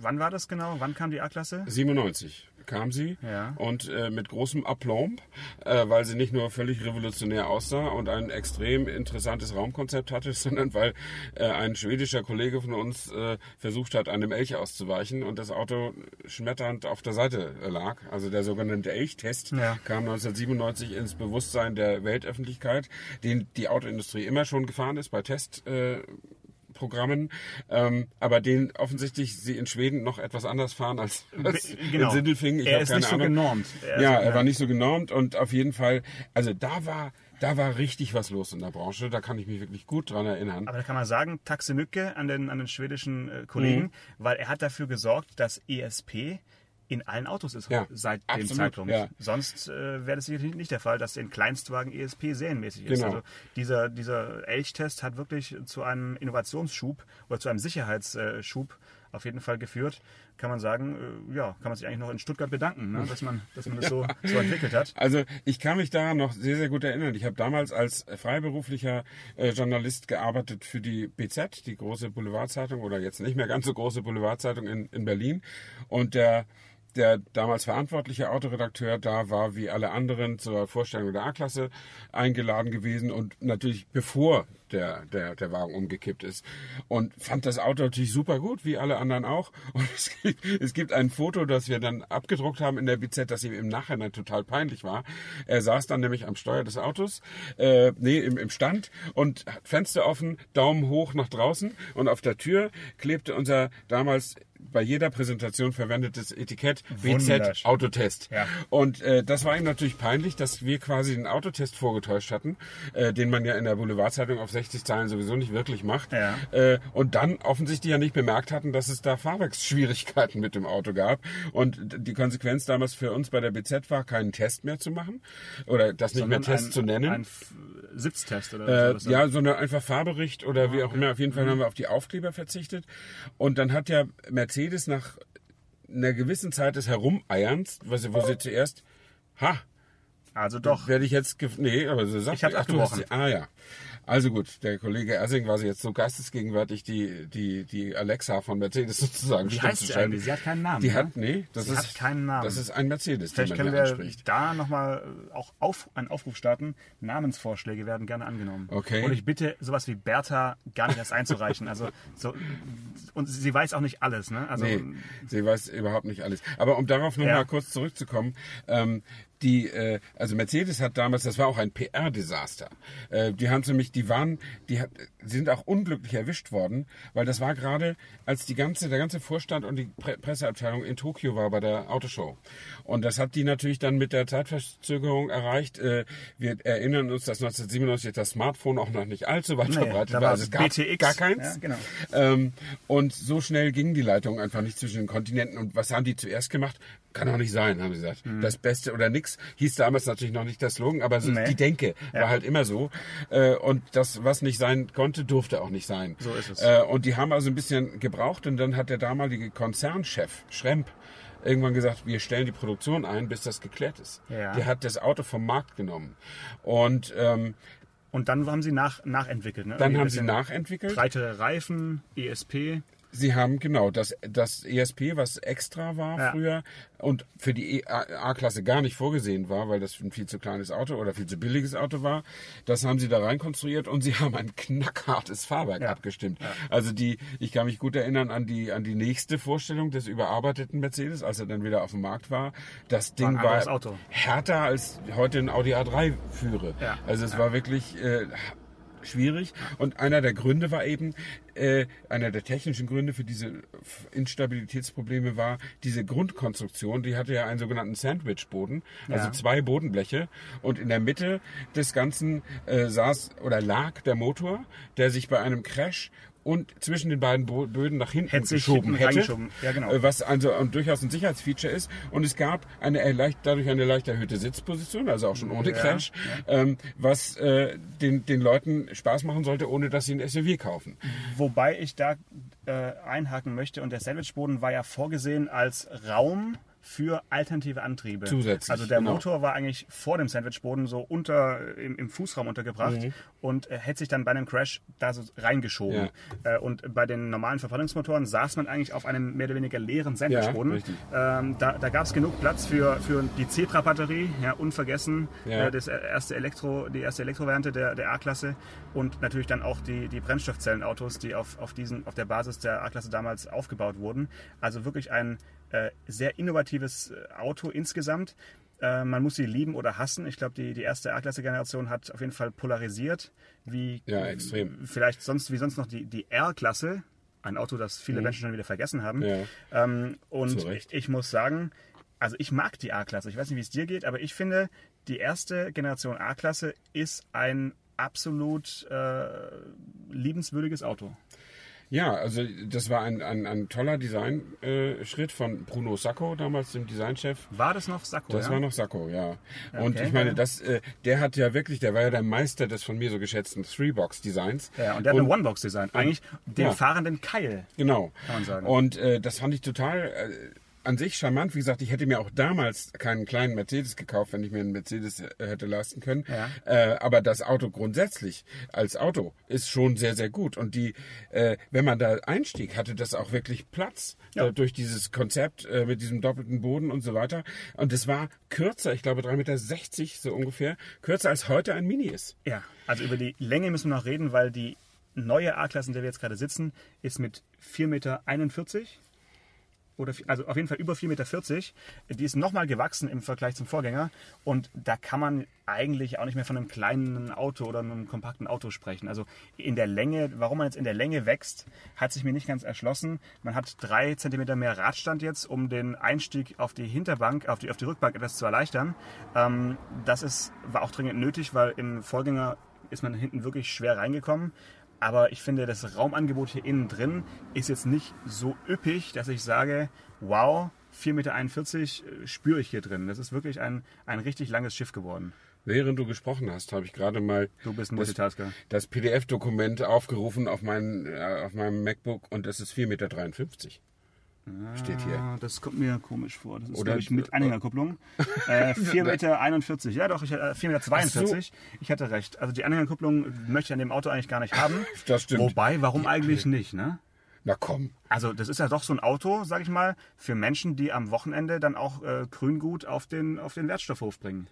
Speaker 2: wann war das genau? Wann kam die A-Klasse?
Speaker 4: 97 kam sie
Speaker 2: Ja.
Speaker 4: und äh, mit großem Aplomb, äh, weil sie nicht nur völlig revolutionär aussah und ein extrem interessantes Raumkonzept hatte, sondern weil äh, ein schwedischer Kollege von uns äh, versucht hat, einem Elch auszuweichen und das Auto schmetternd auf der Seite äh, lag. Also der sogenannte Elchtest
Speaker 2: Ja.
Speaker 4: kam 1997 ins Bewusstsein der Weltöffentlichkeit, den die Autoindustrie immer schon gefahren ist bei Test. Programmen, ähm, aber den offensichtlich sie in Schweden noch etwas anders fahren als, als
Speaker 2: Genau.
Speaker 4: in Sindelfingen. Ich
Speaker 2: Er ist
Speaker 4: keine
Speaker 2: nicht so
Speaker 4: Ahnung.
Speaker 2: genormt. Er
Speaker 4: ja, er war nicht so genormt und auf jeden Fall, also da war, da war richtig was los in der Branche. Da kann ich mich wirklich gut dran erinnern.
Speaker 2: Aber da kann man sagen, Taxe Mücke an den, an den schwedischen äh, Kollegen,
Speaker 4: Mhm.
Speaker 2: weil er hat dafür gesorgt, dass ESP in allen Autos ist
Speaker 4: Ja,
Speaker 2: seit dem
Speaker 4: absolut,
Speaker 2: Zeitpunkt.
Speaker 4: ja.
Speaker 2: Sonst äh, wäre das sicherlich nicht der Fall, dass in Kleinstwagen ESP serienmäßig ist.
Speaker 4: Genau.
Speaker 2: Also dieser, dieser Elchtest hat wirklich zu einem Innovationsschub oder zu einem Sicherheitsschub auf jeden Fall geführt. Kann man sagen, äh, ja, kann man sich eigentlich noch in Stuttgart bedanken, ne? dass man, dass man das so, so entwickelt hat.
Speaker 4: Also ich kann mich daran noch sehr, sehr gut erinnern. Ich habe damals als freiberuflicher äh, Journalist gearbeitet für die BZ, die große Boulevardzeitung oder jetzt nicht mehr ganz so große Boulevardzeitung in, in Berlin. Und der der damals verantwortliche Autoredakteur da war wie alle anderen zur Vorstellung der A-Klasse eingeladen gewesen und natürlich bevor der, der, der Wagen umgekippt ist. Und fand das Auto natürlich super gut, wie alle anderen auch. Und es gibt, es gibt ein Foto, das wir dann abgedruckt haben in der BZ, das ihm im Nachhinein total peinlich war. Er saß dann nämlich am Steuer des Autos, äh, nee, im, im Stand und Fenster offen, Daumen hoch nach draußen und auf der Tür klebte unser damals bei jeder Präsentation verwendetes Etikett BZ
Speaker 2: Wunderschön.
Speaker 4: Autotest.
Speaker 2: Ja.
Speaker 4: Und äh, das war ihm natürlich peinlich, dass wir quasi den Autotest vorgetäuscht hatten, äh, den man ja in der Boulevardzeitung auf 60 Zeilen sowieso nicht wirklich macht.
Speaker 2: Ja.
Speaker 4: Äh, und dann offensichtlich ja nicht bemerkt hatten, dass es da Fahrwerksschwierigkeiten mit dem Auto gab. Und die Konsequenz damals für uns bei der BZ war, keinen Test mehr zu machen oder das nicht mehr
Speaker 2: Sondern
Speaker 4: Test
Speaker 2: ein-
Speaker 4: zu nennen.
Speaker 2: Sitztest oder
Speaker 4: Äh,
Speaker 2: sowas.
Speaker 4: ja, sondern einfach Fahrbericht oder wie auch immer. Auf jeden Fall haben wir auf die Aufkleber verzichtet. Und dann hat ja Mercedes nach einer gewissen Zeit des Herumeierns, was, wo sie zuerst, ha,
Speaker 2: Also doch.
Speaker 4: werde ich jetzt, nee, aber so sagt
Speaker 2: Ich hab's
Speaker 4: ach, du hast
Speaker 2: abgebrochen.
Speaker 4: sie- Ah ja. Also gut, der Kollege Ersing war sie jetzt so geistesgegenwärtig, die, die, die Alexa von Mercedes sozusagen
Speaker 2: Wie heißt
Speaker 4: zu
Speaker 2: sie eigentlich? Sie hat keinen Namen.
Speaker 4: Die
Speaker 2: ne?
Speaker 4: hat, nee, das
Speaker 2: Sie
Speaker 4: ist,
Speaker 2: hat keinen Namen.
Speaker 4: Das ist ein Mercedes, den
Speaker 2: Vielleicht
Speaker 4: man
Speaker 2: können wir
Speaker 4: anspricht.
Speaker 2: da nochmal auch auf, einen Aufruf starten. Namensvorschläge werden gerne angenommen.
Speaker 4: Okay.
Speaker 2: Und ich bitte, sowas wie Bertha gar nicht erst einzureichen. Also so, und sie weiß auch nicht alles. Ne? Also,
Speaker 4: Nee, sie weiß überhaupt nicht alles. Aber um darauf noch
Speaker 2: Ja.
Speaker 4: mal kurz zurückzukommen, ähm, die, äh, also Mercedes hat damals, das war auch ein PR-Desaster. Äh, die haben nämlich, die waren, die sind auch unglücklich erwischt worden, weil das war gerade, als die ganze, der ganze Vorstand und die Pre Presseabteilung in Tokio war bei der Autoshow. Und das hat die natürlich dann mit der Zeitverzögerung erreicht. Äh, wir erinnern uns, dass 1997 das Smartphone auch noch nicht allzu weit
Speaker 2: Nee,
Speaker 4: verbreitet war.
Speaker 2: war
Speaker 4: Also es gab
Speaker 2: BTX.
Speaker 4: gar keins.
Speaker 2: Ja, genau.
Speaker 4: Ähm, und so schnell gingen die Leitungen einfach nicht zwischen den Kontinenten. Und was haben die zuerst gemacht? Kann auch nicht sein, haben sie gesagt. Das Beste oder nix hieß damals natürlich noch nicht das Slogan, aber so
Speaker 2: Mhm. Nee.
Speaker 4: die Denke
Speaker 2: Ja.
Speaker 4: war halt immer so. Äh, und das, was nicht sein konnte, durfte auch nicht sein.
Speaker 2: So ist es.
Speaker 4: Äh, und die haben also ein bisschen gebraucht und dann hat der damalige Konzernchef Schremp irgendwann gesagt, wir stellen die Produktion ein, bis das geklärt ist.
Speaker 2: Ja.
Speaker 4: Der hat das Auto vom Markt genommen. Und ähm,
Speaker 2: Und dann haben sie nach, nachentwickelt. Ne?
Speaker 4: dann
Speaker 2: Irgendwie
Speaker 4: haben sie nachentwickelt.
Speaker 2: Breitere Reifen, ESP.
Speaker 4: Sie haben genau das, das ESP, was extra war
Speaker 2: Ja.
Speaker 4: früher und für die E- A-Klasse gar nicht vorgesehen war, weil das ein viel zu kleines Auto oder viel zu billiges Auto war. Das haben sie da rein konstruiert und sie haben ein knackhartes Fahrwerk
Speaker 2: Ja.
Speaker 4: abgestimmt. Also die, ich kann mich gut erinnern an die an die nächste Vorstellung des überarbeiteten Mercedes, als er dann wieder auf dem Markt war. Das Ding war,
Speaker 2: Auto.
Speaker 4: härter als heute ein Audi A3 führe.
Speaker 2: Ja.
Speaker 4: Also es war wirklich äh, schwierig. Und einer der Gründe war eben, äh, einer der technischen Gründe für diese Instabilitätsprobleme war diese Grundkonstruktion. Die hatte ja einen sogenannten Sandwich-Boden, also
Speaker 2: Ja.
Speaker 4: zwei Bodenbleche. Und in der Mitte des Ganzen äh, saß oder lag der Motor, der sich bei einem Crash und zwischen den beiden Böden nach hinten
Speaker 2: Hätte
Speaker 4: geschoben
Speaker 2: hinten
Speaker 4: hätte.
Speaker 2: Ja, genau.
Speaker 4: äh, was also durchaus ein Sicherheitsfeature ist. Und es gab eine erleicht, dadurch eine leicht erhöhte Sitzposition, also auch schon ohne
Speaker 2: Ja,
Speaker 4: Crash, ähm, was äh, den, den Leuten Spaß machen sollte, ohne dass sie ein SUV kaufen.
Speaker 2: Wobei ich da äh, einhaken möchte und der Sandwichboden war ja vorgesehen als Raum für alternative Antriebe.
Speaker 4: Zusätzlich,
Speaker 2: Also der
Speaker 4: genau.
Speaker 2: Motor war eigentlich vor dem Sandwichboden so unter im, im Fußraum untergebracht
Speaker 4: Mhm.
Speaker 2: und äh, hätte sich dann bei einem Crash da so reingeschoben. Äh, und bei den normalen Verbrennungsmotoren saß man eigentlich auf einem mehr oder weniger leeren Sandwichboden.
Speaker 4: richtig.
Speaker 2: ähm, da da gab es genug Platz für, für die Zebra-Batterie, ja, unvergessen,
Speaker 4: Ja.
Speaker 2: äh, das erste Elektro, die erste Elektrovariante der, der A-Klasse und natürlich dann auch die, die Brennstoffzellenautos, die auf, auf, diesen, auf der Basis der A-Klasse damals aufgebaut wurden. Also wirklich ein äh, sehr innovatives äh, Auto insgesamt. Äh, man muss sie lieben oder hassen. Ich glaube, die, die erste A-Klasse-Generation hat auf jeden Fall polarisiert, wie
Speaker 4: Ja, extrem.
Speaker 2: vielleicht sonst wie sonst noch die, die R-Klasse. Ein Auto, das viele Menschen schon wieder vergessen haben.
Speaker 4: Mhm. Ja.
Speaker 2: Ähm, und
Speaker 4: Recht.
Speaker 2: ich muss sagen, also ich mag die A-Klasse. Ich weiß nicht, wie es dir geht, aber ich finde, die erste Generation A-Klasse ist ein absolut äh, liebenswürdiges Auto.
Speaker 4: Ja, also das war ein, ein, ein toller Designschritt äh, von Bruno Sacco, damals dem Designchef.
Speaker 2: War das noch Sakko?
Speaker 4: Das
Speaker 2: ja?
Speaker 4: war noch Sacco, ja. Und
Speaker 2: okay.
Speaker 4: ich meine, das, äh, der hat ja wirklich, der war ja der Meister des von mir so geschätzten Three-Box-Designs.
Speaker 2: Ja, und der hat eine One-Box-Design. Eigentlich den
Speaker 4: Ja.
Speaker 2: fahrenden Keil.
Speaker 4: Genau.
Speaker 2: Kann man sagen.
Speaker 4: Und äh, das fand ich total äh, an sich charmant. Wie gesagt, ich hätte mir auch damals keinen kleinen Mercedes gekauft, wenn ich mir einen Mercedes äh, hätte leisten können.
Speaker 2: Ja.
Speaker 4: Äh, aber das Auto grundsätzlich als Auto ist schon sehr, sehr gut. Und die, äh, wenn man da einstieg, hatte das auch wirklich Platz
Speaker 2: Ja.
Speaker 4: äh, durch dieses Konzept äh, mit diesem doppelten Boden und so weiter. Und es war kürzer, ich glaube 3,60 Meter so ungefähr, kürzer als heute ein Mini ist.
Speaker 2: Ja, also über die Länge müssen wir noch reden, weil die neue A-Klasse, in der wir jetzt gerade sitzen, ist mit 4,41 Meter. Oder, also auf jeden Fall über 4,40 Meter. Die ist nochmal gewachsen im Vergleich zum Vorgänger. Und da kann man eigentlich auch nicht mehr von einem kleinen Auto oder einem kompakten Auto sprechen. Also in der Länge, warum man jetzt in der Länge wächst, hat sich mir nicht ganz erschlossen. Man hat drei Zentimeter mehr Radstand jetzt, um den Einstieg auf die Hinterbank, auf die, auf die Rückbank etwas zu erleichtern. Ähm, das ist, war auch dringend nötig, weil im Vorgänger ist man hinten wirklich schwer reingekommen. Aber ich finde, das Raumangebot hier innen drin ist jetzt nicht so üppig, dass ich sage, wow, 4,41 Meter äh, spüre ich hier drin. Das ist wirklich ein, ein richtig langes Schiff geworden.
Speaker 4: Während du gesprochen hast, habe ich gerade mal das, das PDF-Dokument aufgerufen auf, mein, äh, auf meinem MacBook und es ist 4,53 Meter. Steht hier.
Speaker 2: Ah, das kommt mir komisch vor. Das ist,
Speaker 4: Oder-
Speaker 2: glaube ich, mit Anhängerkupplung. Äh, 4,41 Meter. Ja, doch, ich, äh, 4,42 Meter. Ich hatte recht. Also die Anhängerkupplung möchte ich an dem Auto eigentlich gar nicht haben.
Speaker 4: Das stimmt.
Speaker 2: Wobei, warum eigentlich nicht, ne?
Speaker 4: Na komm.
Speaker 2: Also das ist ja doch so ein Auto, sag ich mal, für Menschen, die am Wochenende dann auch äh, Grüngut auf den, auf den Wertstoffhof bringen.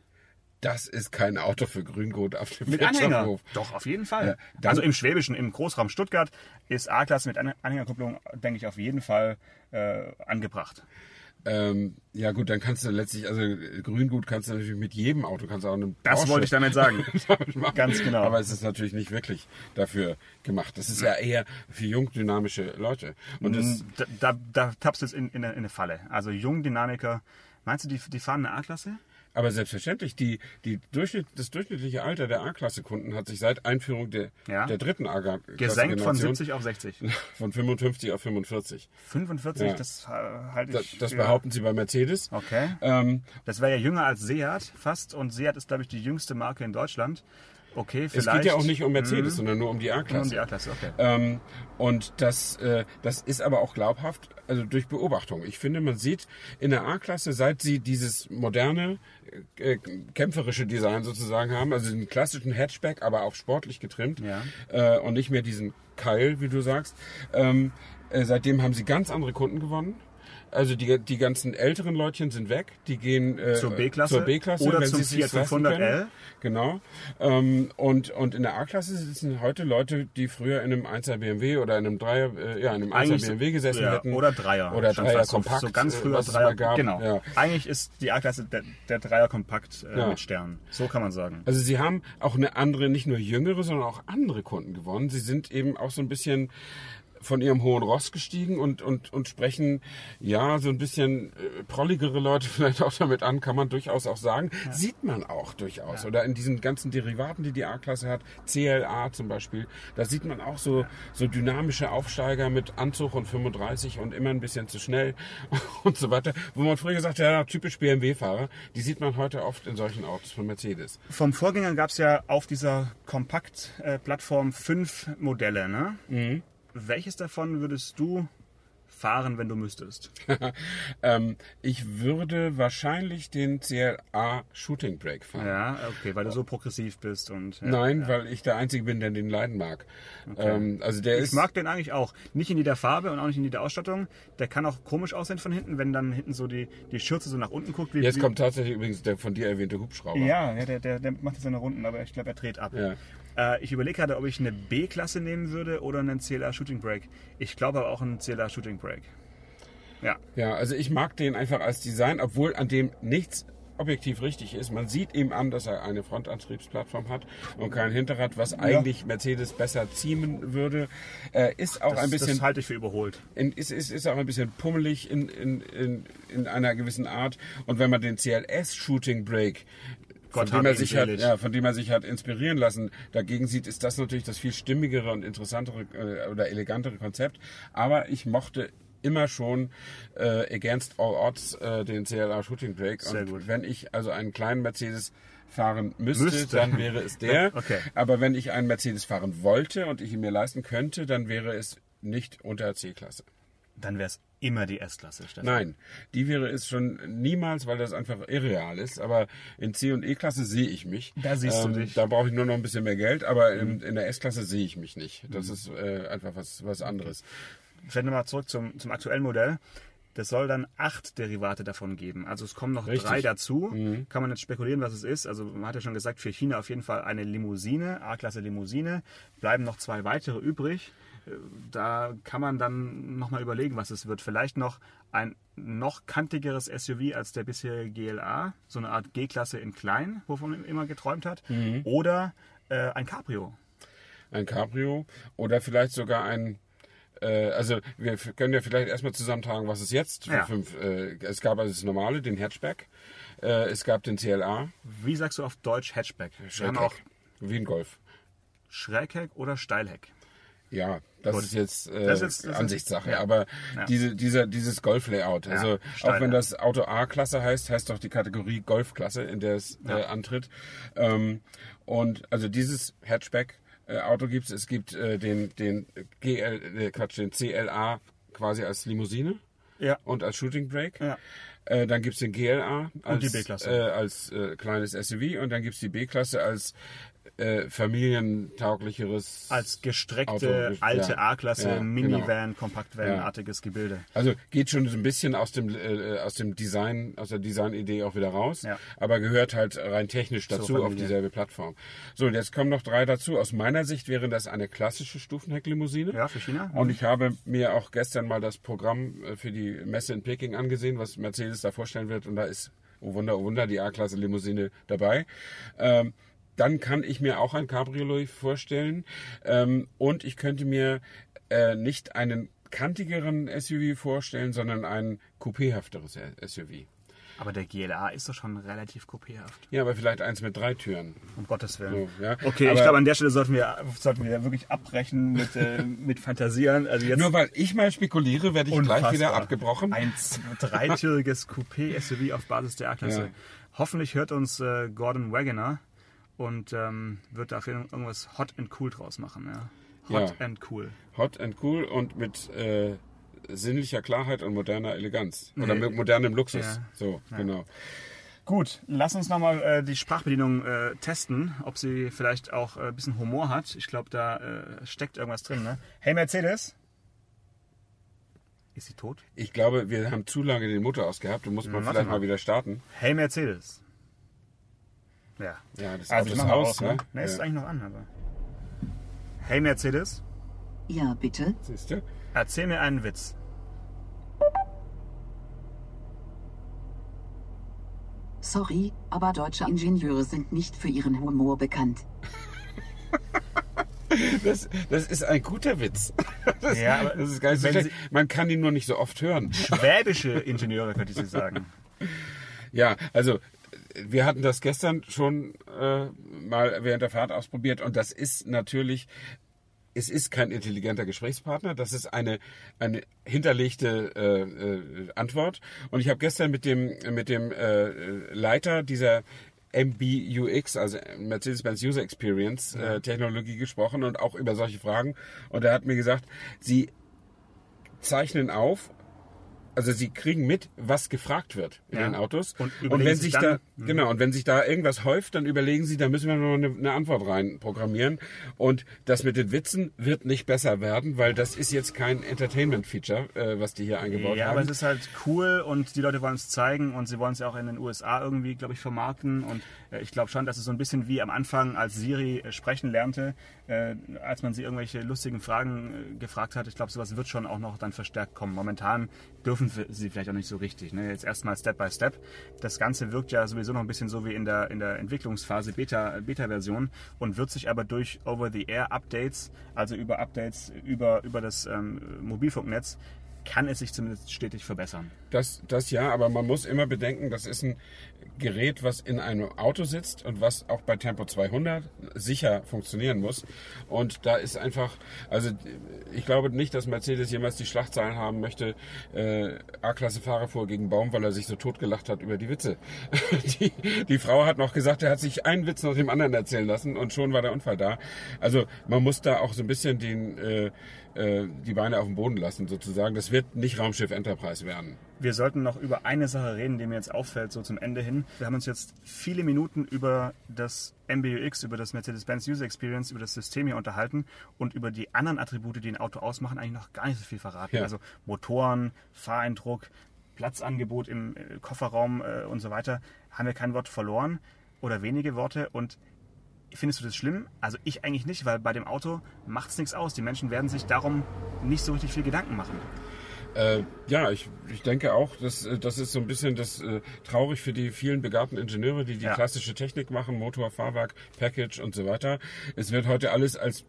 Speaker 4: Das ist kein Auto für Grüngut auf dem
Speaker 2: Mit Anhänger.
Speaker 4: Wirtschaftshof.
Speaker 2: Doch, auf jeden Fall.
Speaker 4: Ja,
Speaker 2: also im Schwäbischen, im Großraum Stuttgart ist A-Klasse mit Anhängerkupplung, denke ich, auf jeden Fall äh, angebracht.
Speaker 4: Ähm, ja gut, dann kannst du letztlich, also Grüngut kannst du natürlich mit jedem Auto, kannst du auch einem
Speaker 2: Das
Speaker 4: Porsche
Speaker 2: wollte ich damit sagen.
Speaker 4: damit.
Speaker 2: Ganz genau.
Speaker 4: Aber es ist natürlich nicht wirklich dafür gemacht. Das ist ja eher für jung dynamische Leute. Und das,
Speaker 2: Da, da, da tappst du jetzt in, in, eine, in eine Falle. Also Jungdynamiker, meinst du, die, die fahren eine A-Klasse?
Speaker 4: Aber selbstverständlich, die, die Durchschnitt, das durchschnittliche Alter der A-Klasse-Kunden hat sich seit Einführung der,
Speaker 2: Ja.
Speaker 4: der dritten A-Klasse
Speaker 2: Gesenkt von 70 auf 60.
Speaker 4: von 55 auf 45.
Speaker 2: 45,
Speaker 4: Ja.
Speaker 2: das äh, halte
Speaker 4: Das,
Speaker 2: ich.
Speaker 4: das
Speaker 2: für-
Speaker 4: behaupten sie bei Mercedes.
Speaker 2: Okay.
Speaker 4: Ähm,
Speaker 2: Das wäre ja jünger als Seat fast und Seat ist, glaube ich, die jüngste Marke in Deutschland. Okay,
Speaker 4: es
Speaker 2: vielleicht.
Speaker 4: geht ja auch nicht um Mercedes, sondern nur um die A-Klasse.
Speaker 2: um die A-Klasse, okay.
Speaker 4: Ähm, und das, äh, das ist aber auch glaubhaft, also durch Beobachtung. Ich finde, man sieht in der A-Klasse, seit sie dieses moderne, äh, kämpferische Design sozusagen haben, also den klassischen Hatchback, aber auch sportlich getrimmt
Speaker 2: Ja.
Speaker 4: äh, und nicht mehr diesen Keil, wie du sagst, ähm, äh, seitdem haben sie ganz andere Kunden gewonnen. Also die, die ganzen älteren Leutchen sind weg, die gehen äh,
Speaker 2: Zur B-Klasse
Speaker 4: zur B-Klasse
Speaker 2: oder
Speaker 4: wenn
Speaker 2: zum Fiat
Speaker 4: leisten
Speaker 2: 500L.
Speaker 4: können. Genau. Ähm, und, und in der A-Klasse sitzen heute Leute, die früher in einem 1er BMW oder in einem 3er, äh, ja, in einem 1er
Speaker 2: Eigentlich so-
Speaker 4: BMW gesessen
Speaker 2: ja,
Speaker 4: hätten.
Speaker 2: Oder Dreier.
Speaker 4: Oder
Speaker 2: Schon
Speaker 4: Dreier
Speaker 2: fast so-
Speaker 4: Kompakt.
Speaker 2: So ganz
Speaker 4: äh,
Speaker 2: früher
Speaker 4: was es
Speaker 2: Dreier.
Speaker 4: mal gab.
Speaker 2: Genau.
Speaker 4: Ja.
Speaker 2: Eigentlich ist die A-Klasse der, der Dreier Kompakt äh,
Speaker 4: Ja.
Speaker 2: mit Sternen. So kann man sagen.
Speaker 4: Also sie haben auch eine andere, nicht nur jüngere, sondern auch andere Kunden gewonnen. Sie sind eben auch so ein bisschen von ihrem hohen Ross gestiegen und, und, und sprechen ja so ein bisschen äh, prolligere Leute vielleicht auch damit an, kann man durchaus auch sagen. Sieht man auch durchaus. Oder in diesen ganzen Derivaten, die die A-Klasse hat, CLA zum Beispiel, da sieht man auch so, so dynamische Aufsteiger mit Anzug und 35 und immer ein bisschen zu schnell und so weiter. Wo man früher gesagt hat, ja, typisch BMW-Fahrer, die sieht man heute oft in solchen Autos von Mercedes.
Speaker 2: Vom Vorgänger gab es ja auf dieser Kompakt-Plattform fünf Modelle. Ne?
Speaker 4: Mhm.
Speaker 2: Welches davon würdest du fahren, wenn du müsstest?
Speaker 4: ähm, ich würde wahrscheinlich den CLA Shooting Brake fahren.
Speaker 2: Ja, okay, weil du so progressiv bist und. Ja.
Speaker 4: Nein, weil ich der Einzige bin, der den leiden mag. Ähm, also der
Speaker 2: Ich
Speaker 4: ist.
Speaker 2: mag den eigentlich auch. Nicht in jeder Farbe und auch nicht in jeder Ausstattung. Der kann auch komisch aussehen von hinten, wenn dann hinten so die, die Schürze so nach unten guckt. Wie,
Speaker 4: Jetzt
Speaker 2: wie,
Speaker 4: kommt tatsächlich übrigens der von dir erwähnte Hubschrauber.
Speaker 2: Ja, ja der, der, der macht jetzt seine Runden, aber ich glaube, er dreht ab.
Speaker 4: Ja.
Speaker 2: Äh, ich überlege gerade, ob ich eine B-Klasse nehmen würde oder einen CLA Shooting Brake. Ich glaube aber auch einen CLA Shooting Brake. Ja.
Speaker 4: Ja, also ich mag den einfach als Design, obwohl an dem nichts objektiv richtig ist. Man sieht ihm an, dass er eine Frontantriebsplattform hat und kein Hinterrad, was eigentlich Mercedes besser ziehen würde. Er ist auch
Speaker 2: Das,
Speaker 4: ein bisschen
Speaker 2: das halte ich für überholt.
Speaker 4: in, ist, ist, ist auch ein bisschen pummelig in, in, in, in einer gewissen Art. Und wenn man den CLS Shooting Brake von
Speaker 2: Gott
Speaker 4: dem, er sich hat, ja, von dem er sich hat inspirieren lassen, dagegen sieht, ist das natürlich das viel stimmigere und interessantere äh, oder elegantere Konzept. Aber ich mochte immer schon äh, against all odds äh, den CLA Shooting Brake.
Speaker 2: Sehr
Speaker 4: und
Speaker 2: gut.
Speaker 4: wenn ich also einen kleinen Mercedes fahren müsste,
Speaker 2: Müsste.
Speaker 4: dann wäre es der.
Speaker 2: Okay.
Speaker 4: Aber wenn ich einen Mercedes fahren wollte und ich ihn mir leisten könnte, dann wäre es nicht unter C-Klasse.
Speaker 2: Dann wäre es immer die S-Klasse, Stefan.
Speaker 4: Nein, die wäre es schon niemals, weil das einfach irreal ist. Aber in C- und E-Klasse sehe ich mich.
Speaker 2: Da siehst du
Speaker 4: ähm,
Speaker 2: dich.
Speaker 4: Da brauche ich nur noch ein bisschen mehr Geld, aber in, in der S-Klasse sehe ich mich nicht. Das ist äh, einfach was, was anderes.
Speaker 2: Vielleicht nochmal zurück zum, zum aktuellen Modell. Das soll dann acht Derivate davon geben. Also es kommen noch
Speaker 4: Richtig.
Speaker 2: drei dazu. Kann man jetzt spekulieren, was es ist. Also man hat ja schon gesagt, für China auf jeden Fall eine Limousine, A-Klasse Limousine. Bleiben noch zwei weitere übrig. Da kann man dann nochmal überlegen, was es wird. Vielleicht noch ein noch kantigeres SUV als der bisherige GLA. So eine Art G-Klasse in klein, wovon man immer geträumt hat. Oder äh, ein Cabrio.
Speaker 4: Ein Cabrio oder vielleicht sogar ein äh, also wir können ja vielleicht erstmal zusammentragen, was es jetzt für
Speaker 2: Ja.
Speaker 4: fünf. Äh, es gab also das normale, den Hatchback. Äh, es gab den CLA,
Speaker 2: Wie sagst du auf Deutsch Hatchback? Auch
Speaker 4: Schrägheck, wie ein Golf.
Speaker 2: Schrägheck oder Steilheck.
Speaker 4: Ja, das
Speaker 2: Gut.
Speaker 4: ist jetzt äh,
Speaker 2: Das ist- das ist-
Speaker 4: Ansichtssache.
Speaker 2: ja.
Speaker 4: Aber
Speaker 2: Ja.
Speaker 4: diese, dieser, dieses Golf-Layout, also
Speaker 2: Steil,
Speaker 4: auch wenn
Speaker 2: ja.
Speaker 4: das Auto A-Klasse heißt, heißt doch die Kategorie Golfklasse, in der es äh, antritt. Ähm, und also dieses Hatchback-Auto gibt es. Es gibt äh, den, den GL, äh, Quatsch, den CLA quasi als Limousine
Speaker 2: Ja.
Speaker 4: und als Shooting Brake.
Speaker 2: Ja.
Speaker 4: Äh, dann gibt's den GLA als, äh, als äh, kleines SUV und dann gibt's die B-Klasse als äh, familientauglicheres.
Speaker 2: Als gestreckte
Speaker 4: Auto,
Speaker 2: alte
Speaker 4: ja.
Speaker 2: A-Klasse,
Speaker 4: Ja,
Speaker 2: Minivan,
Speaker 4: genau.
Speaker 2: Kompaktvan-artiges Gebilde.
Speaker 4: Also geht schon so ein bisschen aus dem äh, aus dem Design, aus der Designidee auch wieder raus,
Speaker 2: Ja.
Speaker 4: aber gehört halt rein technisch dazu auf dieselbe Plattform. So, und jetzt kommen noch drei dazu. Aus meiner Sicht wäre das eine klassische Stufenhecklimousine.
Speaker 2: Ja, für China.
Speaker 4: Und ich habe mir auch gestern mal das Programm äh, für die Messe in Peking angesehen, was Mercedes da vorstellen wird. Und da ist, oh Wunder, oh Wunder, die A-Klasse Limousine dabei. Ähm, dann kann ich mir auch ein Cabriolet vorstellen. Ähm, und ich könnte mir äh, nicht einen kantigeren SUV vorstellen, sondern ein coupéhafteres SUV.
Speaker 2: Aber der GLA ist doch schon relativ kopierhaft.
Speaker 4: Ja, aber vielleicht eins mit drei Türen.
Speaker 2: Um Gottes Willen.
Speaker 4: So, ja.
Speaker 2: Okay,
Speaker 4: Aber-
Speaker 2: ich glaube, an der Stelle sollten wir, sollten wir wirklich abbrechen mit, äh, mit Fantasieren. Also jetzt
Speaker 4: Nur weil ich mal spekuliere, werde ich gleich
Speaker 2: Unfassbar.
Speaker 4: wieder abgebrochen.
Speaker 2: Ein dreitüriges Coupé-SUV auf Basis der A-Klasse.
Speaker 4: Ja.
Speaker 2: Hoffentlich hört uns äh, Gordon Wagoner und ähm, wird dafür irgendwas hot and cool draus machen. Ja. Hot
Speaker 4: Ja.
Speaker 2: and cool.
Speaker 4: Hot and cool und mit äh, sinnlicher Klarheit und moderner Eleganz. Oder
Speaker 2: Nee.
Speaker 4: mit modernem Luxus.
Speaker 2: Ja.
Speaker 4: So, genau.
Speaker 2: Gut, lass uns nochmal äh, die Sprachbedienung äh, testen, ob sie vielleicht auch äh, ein bisschen Humor hat. Ich glaube, da äh, steckt irgendwas drin. Ne? Hey Mercedes. Ist sie tot?
Speaker 4: Ich glaube, wir haben zu lange den Motor ausgehabt. Du musst mal
Speaker 2: warte
Speaker 4: vielleicht
Speaker 2: mal.
Speaker 4: mal wieder starten.
Speaker 2: Hey Mercedes. Ja.
Speaker 4: Ja, das
Speaker 2: Also
Speaker 4: Auto
Speaker 2: ich
Speaker 4: ist aus.
Speaker 2: aus, ne?
Speaker 4: ne?
Speaker 2: Ist
Speaker 4: ja.
Speaker 2: eigentlich noch an, aber. Hey Mercedes,
Speaker 3: Ja, bitte.
Speaker 4: Siehst du?
Speaker 2: erzähl mir einen Witz.
Speaker 3: Sorry, aber deutsche Ingenieure sind nicht für ihren Humor bekannt.
Speaker 4: Das, das ist ein guter Witz. Das,
Speaker 2: Ja, aber
Speaker 4: das ist gar nicht so schlecht. Man kann ihn nur nicht so oft hören.
Speaker 2: Schwäbische Ingenieure, könnte ich Sie sagen.
Speaker 4: Ja, also wir hatten das gestern schon äh, mal während der Fahrt ausprobiert und das ist natürlich, es ist kein intelligenter Gesprächspartner, das ist eine, eine hinterlegte äh, äh, Antwort. Und ich habe gestern mit dem, mit dem äh, Leiter dieser MBUX, also Mercedes-Benz User Experience äh, Technologie gesprochen und auch über solche Fragen. Und er hat mir gesagt, sie zeichnen auf, also sie kriegen mit, was gefragt wird in
Speaker 2: Ja.
Speaker 4: den Autos.
Speaker 2: Und
Speaker 4: Und, wenn
Speaker 2: sich dann-
Speaker 4: da genau und wenn sich da irgendwas häuft, dann überlegen sie, da müssen wir noch eine, eine Antwort rein programmieren. Und das mit den Witzen wird nicht besser werden, weil das ist jetzt kein Entertainment-Feature, äh, was die hier eingebaut
Speaker 2: Ja,
Speaker 4: haben.
Speaker 2: aber es ist halt cool und die Leute wollen es zeigen und sie wollen es ja auch in den USA irgendwie, glaube ich, vermarkten. Und äh, ich glaube schon, dass es so ein bisschen wie am Anfang, als Siri sprechen lernte, äh, als man sie irgendwelche lustigen Fragen äh, gefragt hat. Ich glaube, sowas wird schon auch noch dann verstärkt kommen. Momentan dürfen sie vielleicht auch nicht so richtig. Ne? Jetzt erstmal Step by Step. Das Ganze wirkt ja sowieso noch ein bisschen so wie in der, in der Entwicklungsphase Beta- Beta-Version und wird sich aber durch Over-the-Air-Updates, also über Updates über, über das ähm, Mobilfunknetz, kann es sich zumindest stetig verbessern.
Speaker 4: Das, das ja, aber man muss immer bedenken, das ist ein Gerät, was in einem Auto sitzt und was auch bei Tempo 200 sicher funktionieren muss. Und da ist einfach, also ich glaube nicht, dass Mercedes jemals die Schlagzeilen haben möchte, äh, A-Klasse-Fahrer fuhr gegen Baum, weil er sich so totgelacht hat über die Witze. Die, die Frau hat noch gesagt, er hat sich einen Witz nach dem anderen erzählen lassen und schon war der Unfall da. Also man muss da auch so ein bisschen den, äh, äh, die Beine auf dem Boden lassen sozusagen. Das wird nicht Raumschiff Enterprise werden.
Speaker 2: Wir sollten noch über eine Sache reden, die mir jetzt auffällt, so zum Ende hin. Wir haben uns jetzt viele Minuten über das MBUX, über das Mercedes-Benz User Experience, über das System hier unterhalten und über die anderen Attribute, die ein Auto ausmachen, eigentlich noch gar nicht so viel verraten.
Speaker 4: Ja.
Speaker 2: Also Motoren, Fahreindruck, Platzangebot im äh, Kofferraum äh, und so weiter, haben wir kein Wort verloren oder wenige Worte und Findest du das schlimm? Also ich eigentlich nicht, weil bei dem Auto macht es nichts aus. Die Menschen werden sich darum nicht so richtig viel Gedanken machen.
Speaker 4: Äh, ja, ich, ich denke auch, dass, äh, das ist so ein bisschen das äh, traurig für die vielen begabten Ingenieure, die die
Speaker 2: Ja.
Speaker 4: klassische Technik machen, Motor, Fahrwerk, Package und so weiter. Es wird heute alles als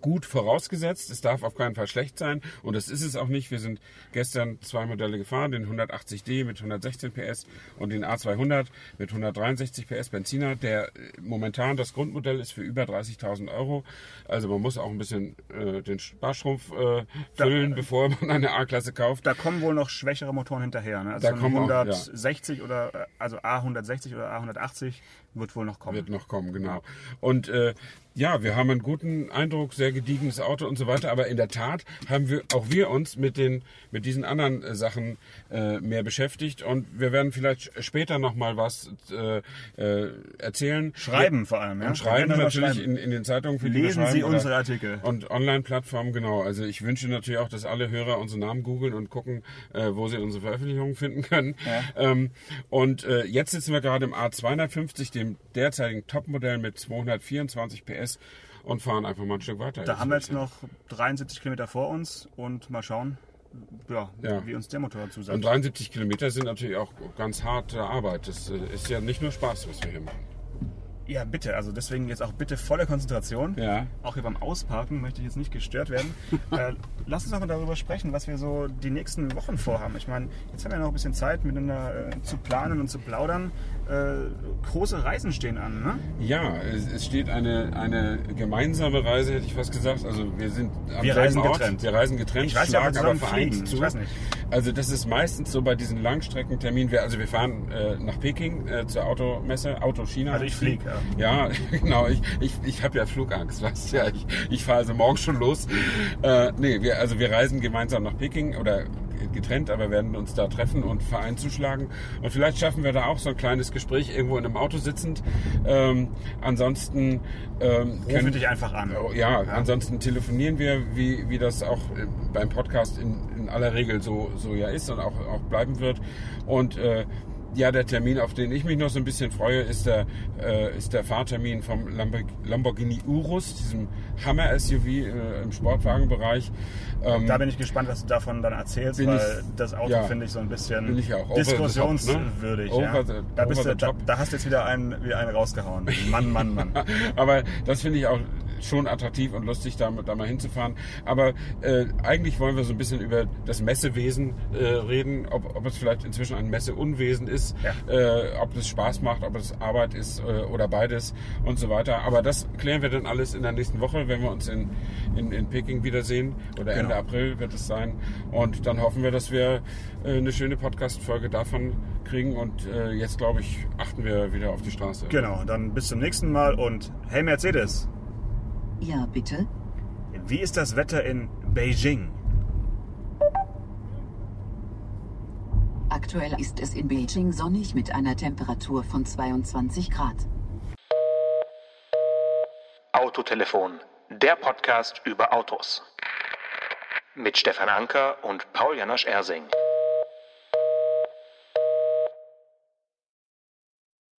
Speaker 4: gut vorausgesetzt. Es darf auf keinen Fall schlecht sein und das ist es auch nicht. Wir sind gestern zwei Modelle gefahren, den 180D mit 116 PS und den A200 mit 163 PS Benziner. Der äh, momentan das Grundmodell ist für über 30.000 Euro. Also man muss auch ein bisschen äh, den Sparstrumpf äh, füllen, bevor man eine A-Klasse kauft.
Speaker 2: Da kommen wohl noch schwächere Motoren hinterher. Ne? Also
Speaker 4: Da kommen auch, ja.
Speaker 2: 160 oder äh, also A160 oder A180 wird wohl noch kommen.
Speaker 4: Wird noch kommen, genau. Und äh, ja, wir haben einen guten Eindruck, sehr gediegenes Auto und so weiter. Aber in der Tat haben wir auch wir uns mit den mit diesen anderen äh, Sachen äh, mehr beschäftigt und wir werden vielleicht später noch mal was äh, äh, erzählen.
Speaker 2: Schreiben vor allem, ja.
Speaker 4: Und schreiben natürlich
Speaker 2: schreiben.
Speaker 4: In, in den Zeitungen. Für
Speaker 2: Lesen Sie unsere Artikel.
Speaker 4: Und Online-Plattformen, genau. Also ich wünsche natürlich auch, dass alle Hörer unsere Namen googeln und gucken, äh, wo sie unsere Veröffentlichungen finden können. Ähm, und äh, jetzt sitzen wir gerade im A250, dem derzeitigen Topmodell mit 224 PS und fahren einfach mal ein Stück weiter.
Speaker 2: Da haben wir jetzt noch 73 Kilometer vor uns und mal schauen, ja,
Speaker 4: Ja.
Speaker 2: wie uns der Motor
Speaker 4: Und
Speaker 2: zusagt.
Speaker 4: 73 Kilometer sind natürlich auch ganz harte Arbeit. Das äh, ist ja nicht nur Spaß, was wir hier machen.
Speaker 2: Ja, bitte. Also deswegen jetzt auch bitte volle Konzentration.
Speaker 4: Ja.
Speaker 2: Auch hier beim Ausparken möchte ich jetzt nicht gestört werden. äh, lass uns doch mal darüber sprechen, was wir so die nächsten Wochen vorhaben. Ich meine, jetzt haben wir noch ein bisschen Zeit, miteinander äh, zu planen und zu plaudern. Äh, große Reisen stehen an, ne?
Speaker 4: Ja, es, es steht eine, eine gemeinsame Reise, hätte ich fast gesagt. Also wir sind am
Speaker 2: Wir reisen
Speaker 4: Ort.
Speaker 2: getrennt.
Speaker 4: Wir reisen getrennt,
Speaker 2: Ich weiß ja,
Speaker 4: aber vereint
Speaker 2: fliegen.
Speaker 4: zu.
Speaker 2: Ich weiß nicht.
Speaker 4: Also das ist meistens so bei diesen Langstreckenterminen. Wir, also wir fahren äh, nach Peking äh, zur Automesse, Autochina.
Speaker 2: Also ich
Speaker 4: heißt die. Ja, genau. Ich, ich, ich habe ja Flugangst, weißt du ja. Ich, ich fahre also morgen schon los. Äh, nee, wir, also wir reisen gemeinsam nach Peking oder getrennt, aber werden uns da treffen und vereint zuschlagen. Und vielleicht schaffen wir da auch so ein kleines Gespräch irgendwo in einem Auto sitzend. Ähm, ansonsten ähm,
Speaker 2: Rufe dich einfach an.
Speaker 4: Oh, ja, ansonsten telefonieren wir, wie, wie das auch äh, beim Podcast in, in aller Regel so, so ja ist und auch, auch bleiben wird. Und äh, ja, der Termin, auf den ich mich noch so ein bisschen freue, ist der, äh, ist der Fahrtermin vom Lamborg- Lamborghini Urus, diesem Hammer-SUV äh, im Sportwagenbereich. Ähm,
Speaker 2: Da bin ich gespannt, was du davon dann erzählst, weil
Speaker 4: ich-
Speaker 2: das Auto
Speaker 4: ja.
Speaker 2: finde ich so ein bisschen diskussionswürdig.
Speaker 4: ne?
Speaker 2: ja. Da, da, da hast du jetzt wieder einen, wieder einen rausgehauen. Mann, Mann, Mann.
Speaker 4: Aber das finde ich auch schon attraktiv und lustig, da, da mal hinzufahren. Aber äh, eigentlich wollen wir so ein bisschen über das Messewesen äh, reden, ob, ob es vielleicht inzwischen ein Messeunwesen ist,
Speaker 2: Ja.
Speaker 4: äh, ob es Spaß macht, ob es Arbeit ist äh, oder beides und so weiter. Aber das klären wir dann alles in der nächsten Woche, wenn wir uns in, in, in Peking wiedersehen. Oder Ende
Speaker 2: Genau.
Speaker 4: April wird es sein. Und dann hoffen wir, dass wir äh, eine schöne Podcast-Folge davon kriegen. Und äh, jetzt, glaube ich, achten wir wieder auf die Straße.
Speaker 2: Genau, dann bis zum nächsten Mal und hey Mercedes,
Speaker 3: Ja, bitte?
Speaker 2: wie ist das Wetter in Beijing?
Speaker 3: Aktuell ist es in Beijing sonnig mit einer Temperatur von 22 Grad.
Speaker 1: Autotelefon, der Podcast über Autos. Mit Stefan Anker und Paul Janosch Ersing.